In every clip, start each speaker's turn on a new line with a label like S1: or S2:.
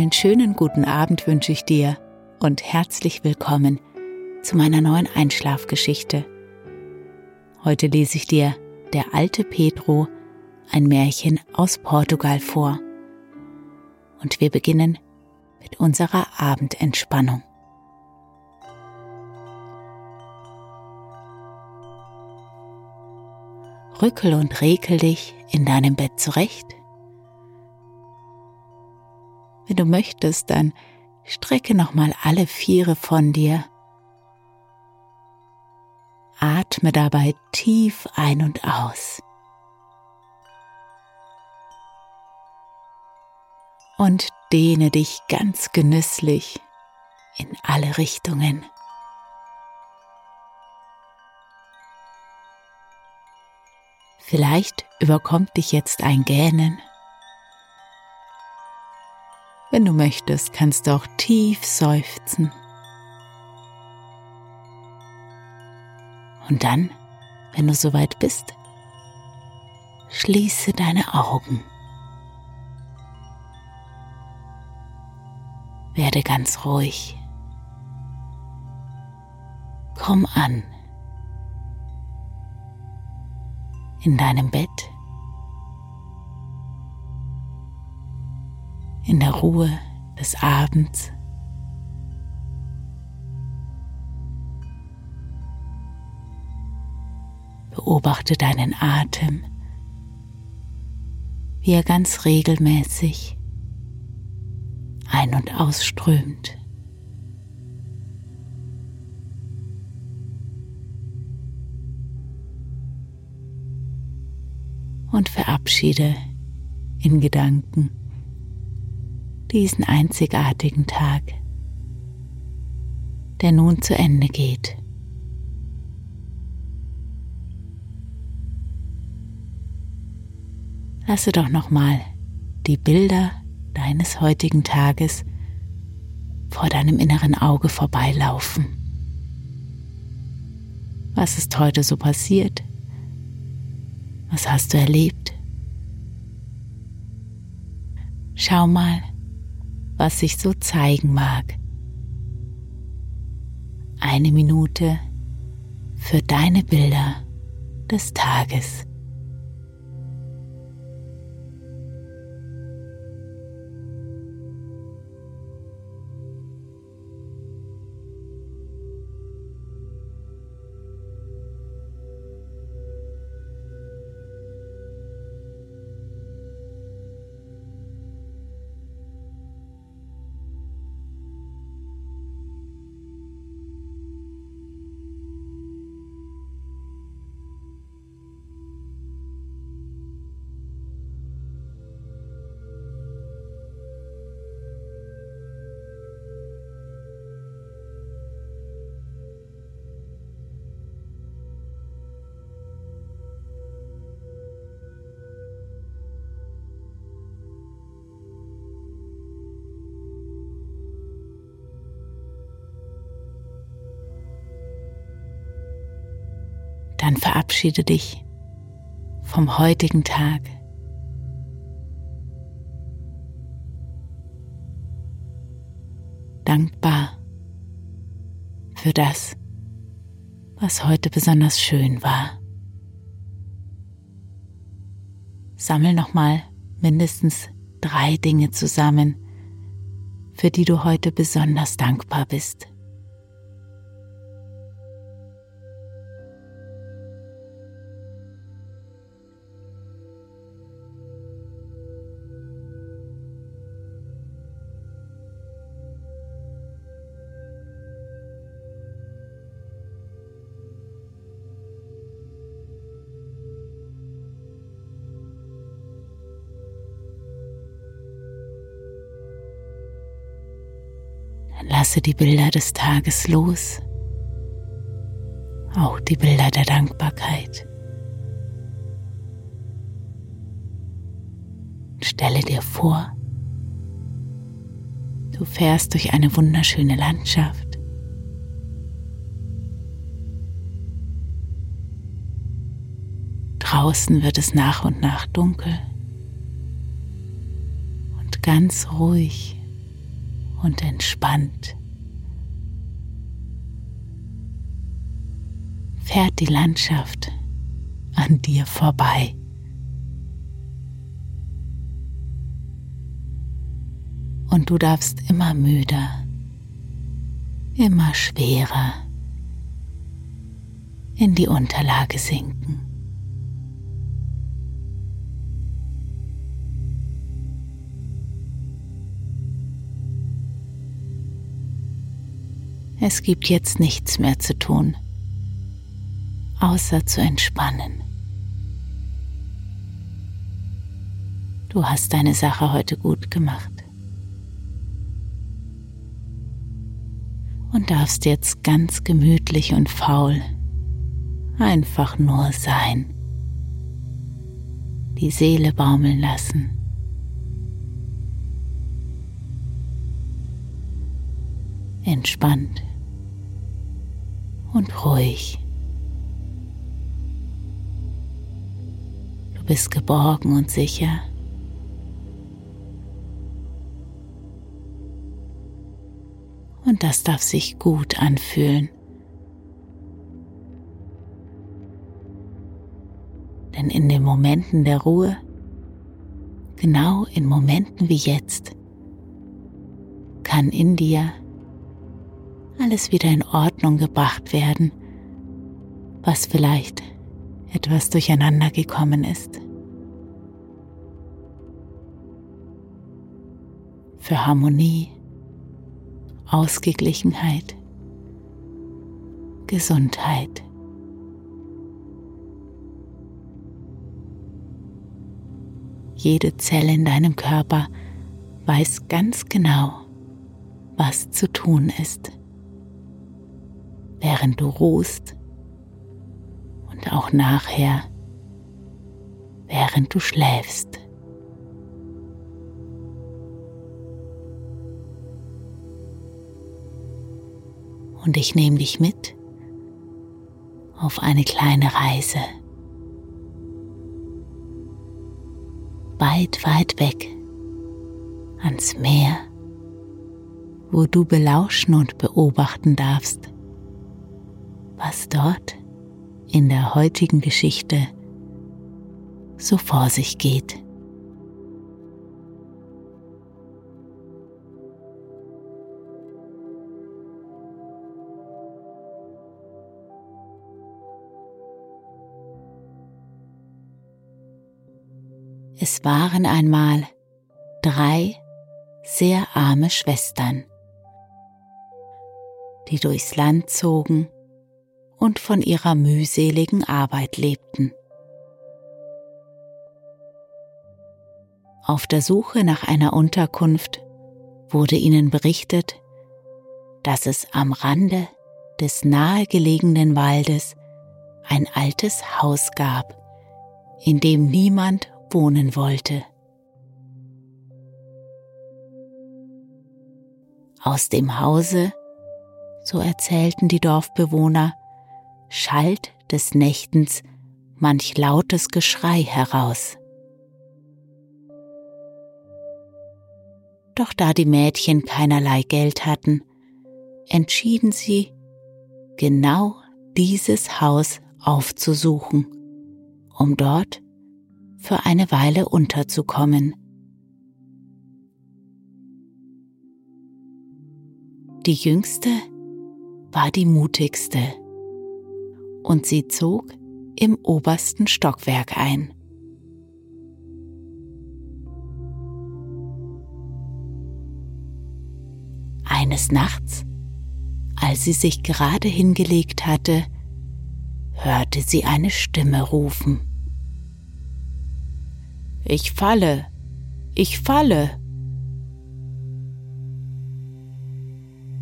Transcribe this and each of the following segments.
S1: Einen schönen guten Abend wünsche ich dir und herzlich willkommen zu meiner neuen Einschlafgeschichte. Heute lese ich dir Der alte Pedro, ein Märchen aus Portugal vor. Und wir beginnen mit unserer Abendentspannung. Rückel und rekel dich in deinem Bett zurecht. Wenn du möchtest, dann strecke nochmal alle Viere von dir. Atme dabei tief ein und aus. Und dehne dich ganz genüsslich in alle Richtungen. Vielleicht überkommt dich jetzt ein Gähnen. Wenn du möchtest, kannst du auch tief seufzen. Und dann, wenn du soweit bist, schließe deine Augen. Werde ganz ruhig. Komm an in deinem Bett, in der Ruhe des Abends. Beobachte deinen Atem, wie er ganz regelmäßig ein- und ausströmt. Und verabschiede in Gedanken diesen einzigartigen Tag, der nun zu Ende geht. Lasse doch nochmal die Bilder deines heutigen Tages vor deinem inneren Auge vorbeilaufen. Was ist heute so passiert? Was hast du erlebt? Schau mal, was sich so zeigen mag. Eine Minute für deine Bilder des Tages. Dann verabschiede dich vom heutigen Tag. Dankbar für das, was heute besonders schön war. sammel nochmal mindestens drei Dinge zusammen, für die du heute besonders dankbar bist. Lasse die Bilder des Tages los, auch die Bilder der Dankbarkeit. Stelle dir vor, du fährst durch eine wunderschöne Landschaft. Draußen wird es nach und nach dunkel und ganz ruhig und entspannt. Fährt die Landschaft an dir vorbei. Und du darfst immer müder, immer schwerer in die Unterlage sinken. Es gibt jetzt nichts mehr zu tun, außer zu entspannen. Du hast deine Sache heute gut gemacht. Und darfst jetzt ganz gemütlich und faul einfach nur sein. Die Seele baumeln lassen. Entspannt und ruhig. Du bist geborgen und sicher. Und das darf sich gut anfühlen. Denn in den Momenten der Ruhe, genau in Momenten wie jetzt, kann in dir alles wieder in Ordnung gebracht werden, was vielleicht etwas durcheinander gekommen ist. Für Harmonie, Ausgeglichenheit, Gesundheit. Jede Zelle in deinem Körper weiß ganz genau, was zu tun ist während du ruhst und auch nachher, während du schläfst. Und ich nehme dich mit auf eine kleine Reise. Weit, weit weg ans Meer, wo du belauschen und beobachten darfst, was dort in der heutigen Geschichte so vor sich geht. Es waren einmal drei sehr arme Schwestern, die durchs Land zogen und von ihrer mühseligen Arbeit lebten. Auf der Suche nach einer Unterkunft wurde ihnen berichtet, dass es am Rande des nahegelegenen Waldes ein altes Haus gab, in dem niemand wohnen wollte. Aus dem Hause, so erzählten die Dorfbewohner, schallt des Nächtens manch lautes Geschrei heraus. Doch da die Mädchen keinerlei Geld hatten, entschieden sie, genau dieses Haus aufzusuchen, um dort für eine Weile unterzukommen. Die jüngste war die mutigste und sie zog im obersten Stockwerk ein. Eines Nachts, als sie sich gerade hingelegt hatte, hörte sie eine Stimme rufen. Ich falle, ich falle.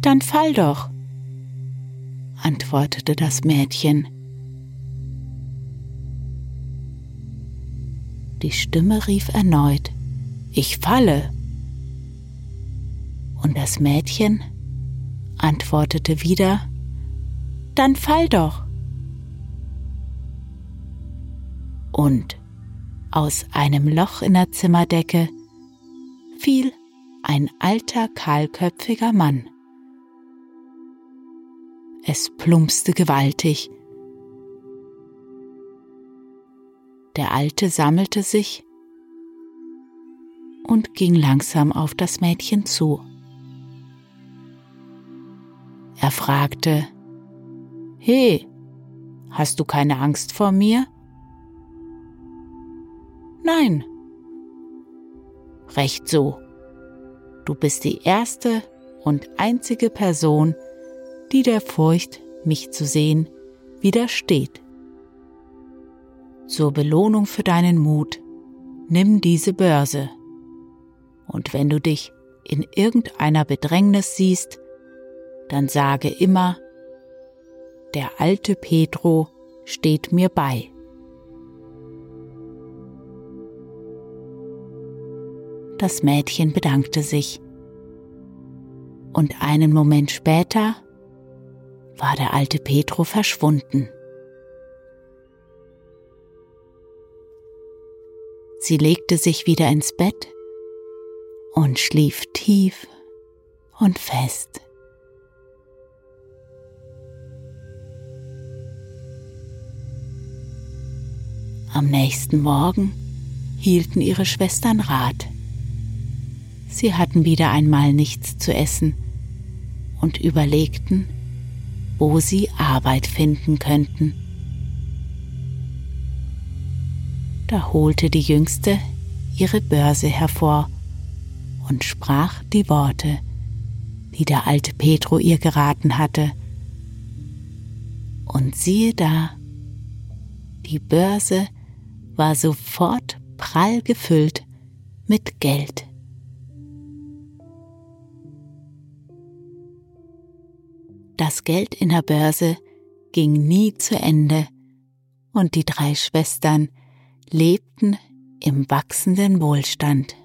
S1: Dann fall doch, antwortete das Mädchen. Die Stimme rief erneut, Ich falle. Und das Mädchen antwortete wieder, Dann fall doch. Und aus einem Loch in der Zimmerdecke fiel ein alter kahlköpfiger Mann. Es plumpste gewaltig. Der Alte sammelte sich und ging langsam auf das Mädchen zu. Er fragte, He, hast du keine Angst vor mir? Nein. Recht so. Du bist die erste und einzige Person, die der Furcht, mich zu sehen, widersteht. Zur Belohnung für deinen Mut, nimm diese Börse. Und wenn du dich in irgendeiner Bedrängnis siehst, dann sage immer, der alte Pedro steht mir bei. Das Mädchen bedankte sich. Und einen Moment später war der alte Petro verschwunden. Sie legte sich wieder ins Bett und schlief tief und fest. Am nächsten Morgen hielten ihre Schwestern Rat. Sie hatten wieder einmal nichts zu essen und überlegten, wo sie Arbeit finden könnten. Da holte die Jüngste ihre Börse hervor und sprach die Worte, die der alte Petro ihr geraten hatte. Und siehe da, die Börse war sofort prall gefüllt mit Geld. Das Geld in der Börse ging nie zu Ende und die drei Schwestern lebten im wachsenden Wohlstand.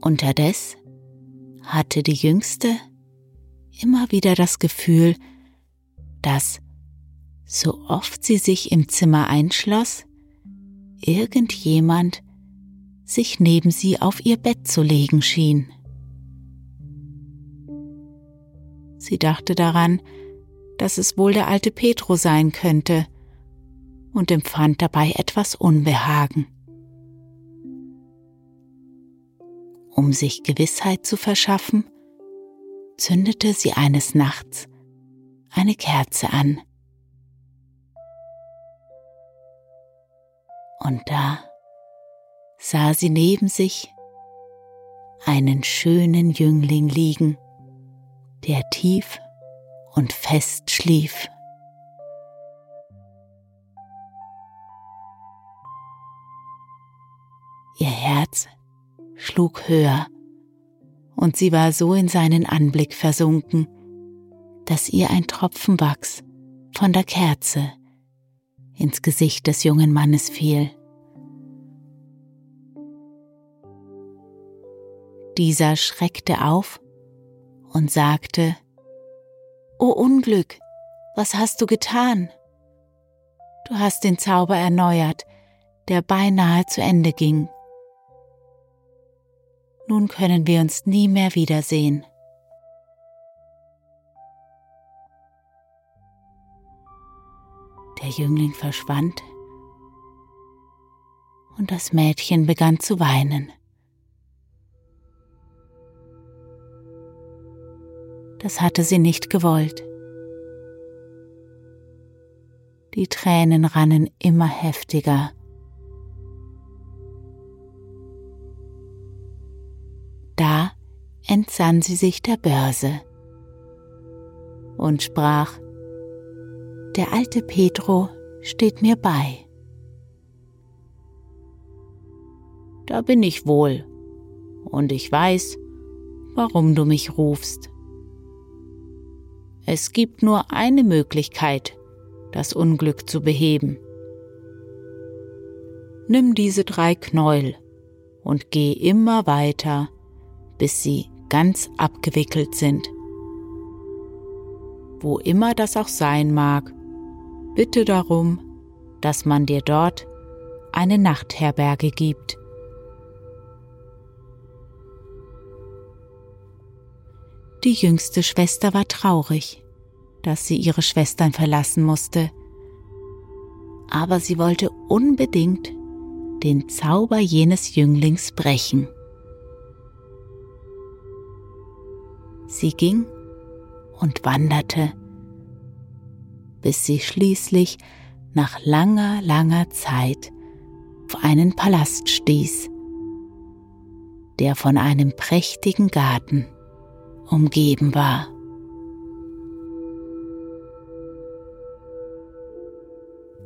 S1: Unterdes hatte die Jüngste immer wieder das Gefühl, dass, so oft sie sich im Zimmer einschloss, irgendjemand sich neben sie auf ihr Bett zu legen schien. Sie dachte daran, dass es wohl der alte Petro sein könnte und empfand dabei etwas Unbehagen. Um sich Gewissheit zu verschaffen, zündete sie eines Nachts eine Kerze an. Und da sah sie neben sich einen schönen Jüngling liegen, der tief und fest schlief. Ihr Herz schlug höher und sie war so in seinen Anblick versunken, dass ihr ein Tropfen Wachs von der Kerze ins Gesicht des jungen Mannes fiel. Dieser schreckte auf und sagte, O Unglück, was hast du getan? Du hast den Zauber erneuert, der beinahe zu Ende ging. Nun können wir uns nie mehr wiedersehen. Der Jüngling verschwand und das Mädchen begann zu weinen. Das hatte sie nicht gewollt. Die Tränen rannen immer heftiger. Da entsann sie sich der Börse und sprach, der alte Pedro steht mir bei. Da bin ich wohl, und ich weiß, warum du mich rufst. Es gibt nur eine Möglichkeit, das Unglück zu beheben. Nimm diese drei Knäuel und geh immer weiter, bis sie ganz abgewickelt sind. Wo immer das auch sein mag, bitte darum, dass man dir dort eine Nachtherberge gibt. Die jüngste Schwester war traurig, dass sie ihre Schwestern verlassen musste, aber sie wollte unbedingt den Zauber jenes Jünglings brechen. Sie ging und wanderte, bis sie schließlich nach langer, langer Zeit auf einen Palast stieß, der von einem prächtigen Garten umgeben war.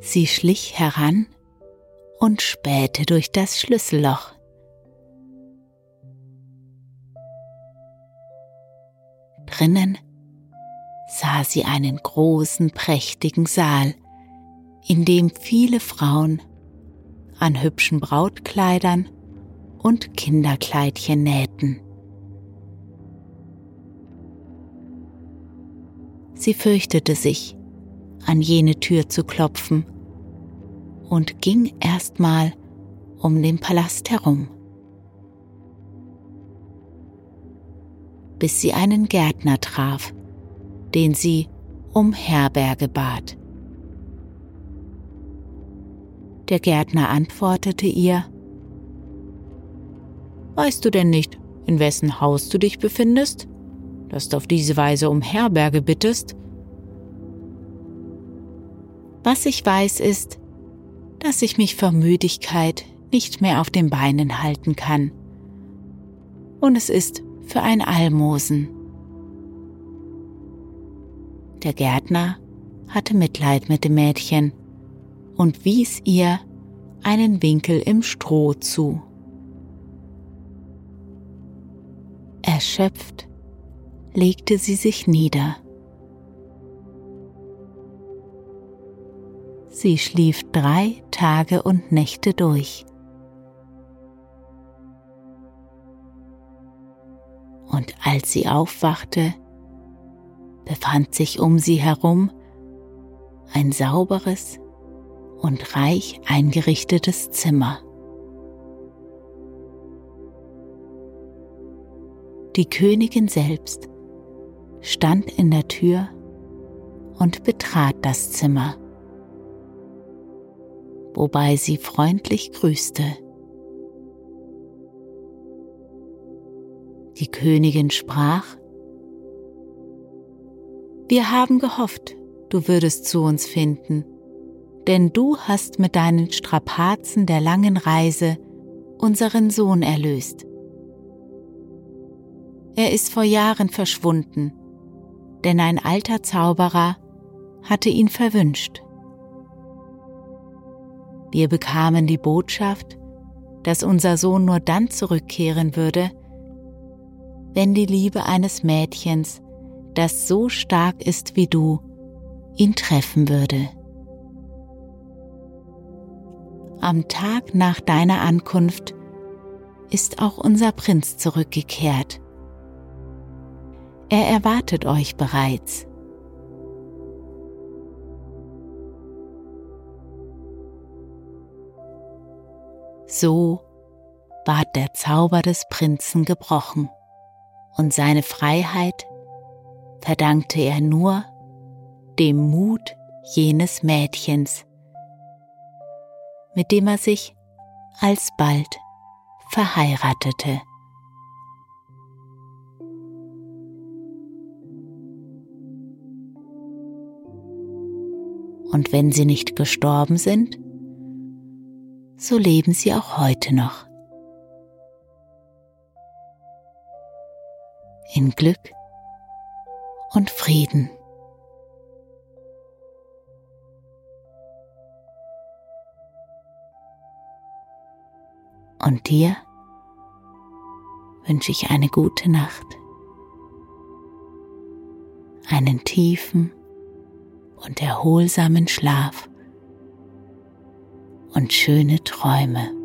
S1: Sie schlich heran und spähte durch das Schlüsselloch. Drinnen sah sie einen großen, prächtigen Saal, in dem viele Frauen an hübschen Brautkleidern und Kinderkleidchen nähten. Sie fürchtete sich, an jene Tür zu klopfen und ging erstmal um den Palast herum, bis sie einen Gärtner traf, den sie um Herberge bat. Der Gärtner antwortete ihr, Weißt du denn nicht, in wessen Haus du dich befindest? Dass du auf diese Weise um Herberge bittest? Was ich weiß ist, dass ich mich vor Müdigkeit nicht mehr auf den Beinen halten kann. Und es ist für ein Almosen. Der Gärtner hatte Mitleid mit dem Mädchen und wies ihr einen Winkel im Stroh zu. Erschöpft legte sie sich nieder. Sie schlief drei Tage und Nächte durch. Und als sie aufwachte, befand sich um sie herum ein sauberes und reich eingerichtetes Zimmer. Die Königin selbst stand in der Tür und betrat das Zimmer, wobei sie freundlich grüßte. Die Königin sprach, Wir haben gehofft, du würdest zu uns finden, denn du hast mit deinen Strapazen der langen Reise unseren Sohn erlöst. Er ist vor Jahren verschwunden denn ein alter Zauberer hatte ihn verwünscht. Wir bekamen die Botschaft, dass unser Sohn nur dann zurückkehren würde, wenn die Liebe eines Mädchens, das so stark ist wie du, ihn treffen würde. Am Tag nach deiner Ankunft ist auch unser Prinz zurückgekehrt. Er erwartet euch bereits. So ward der Zauber des Prinzen gebrochen und seine Freiheit verdankte er nur dem Mut jenes Mädchens, mit dem er sich alsbald verheiratete. Und wenn sie nicht gestorben sind, so leben sie auch heute noch. In Glück und Frieden. Und dir wünsche ich eine gute Nacht, einen tiefen und erholsamen Schlaf und schöne Träume.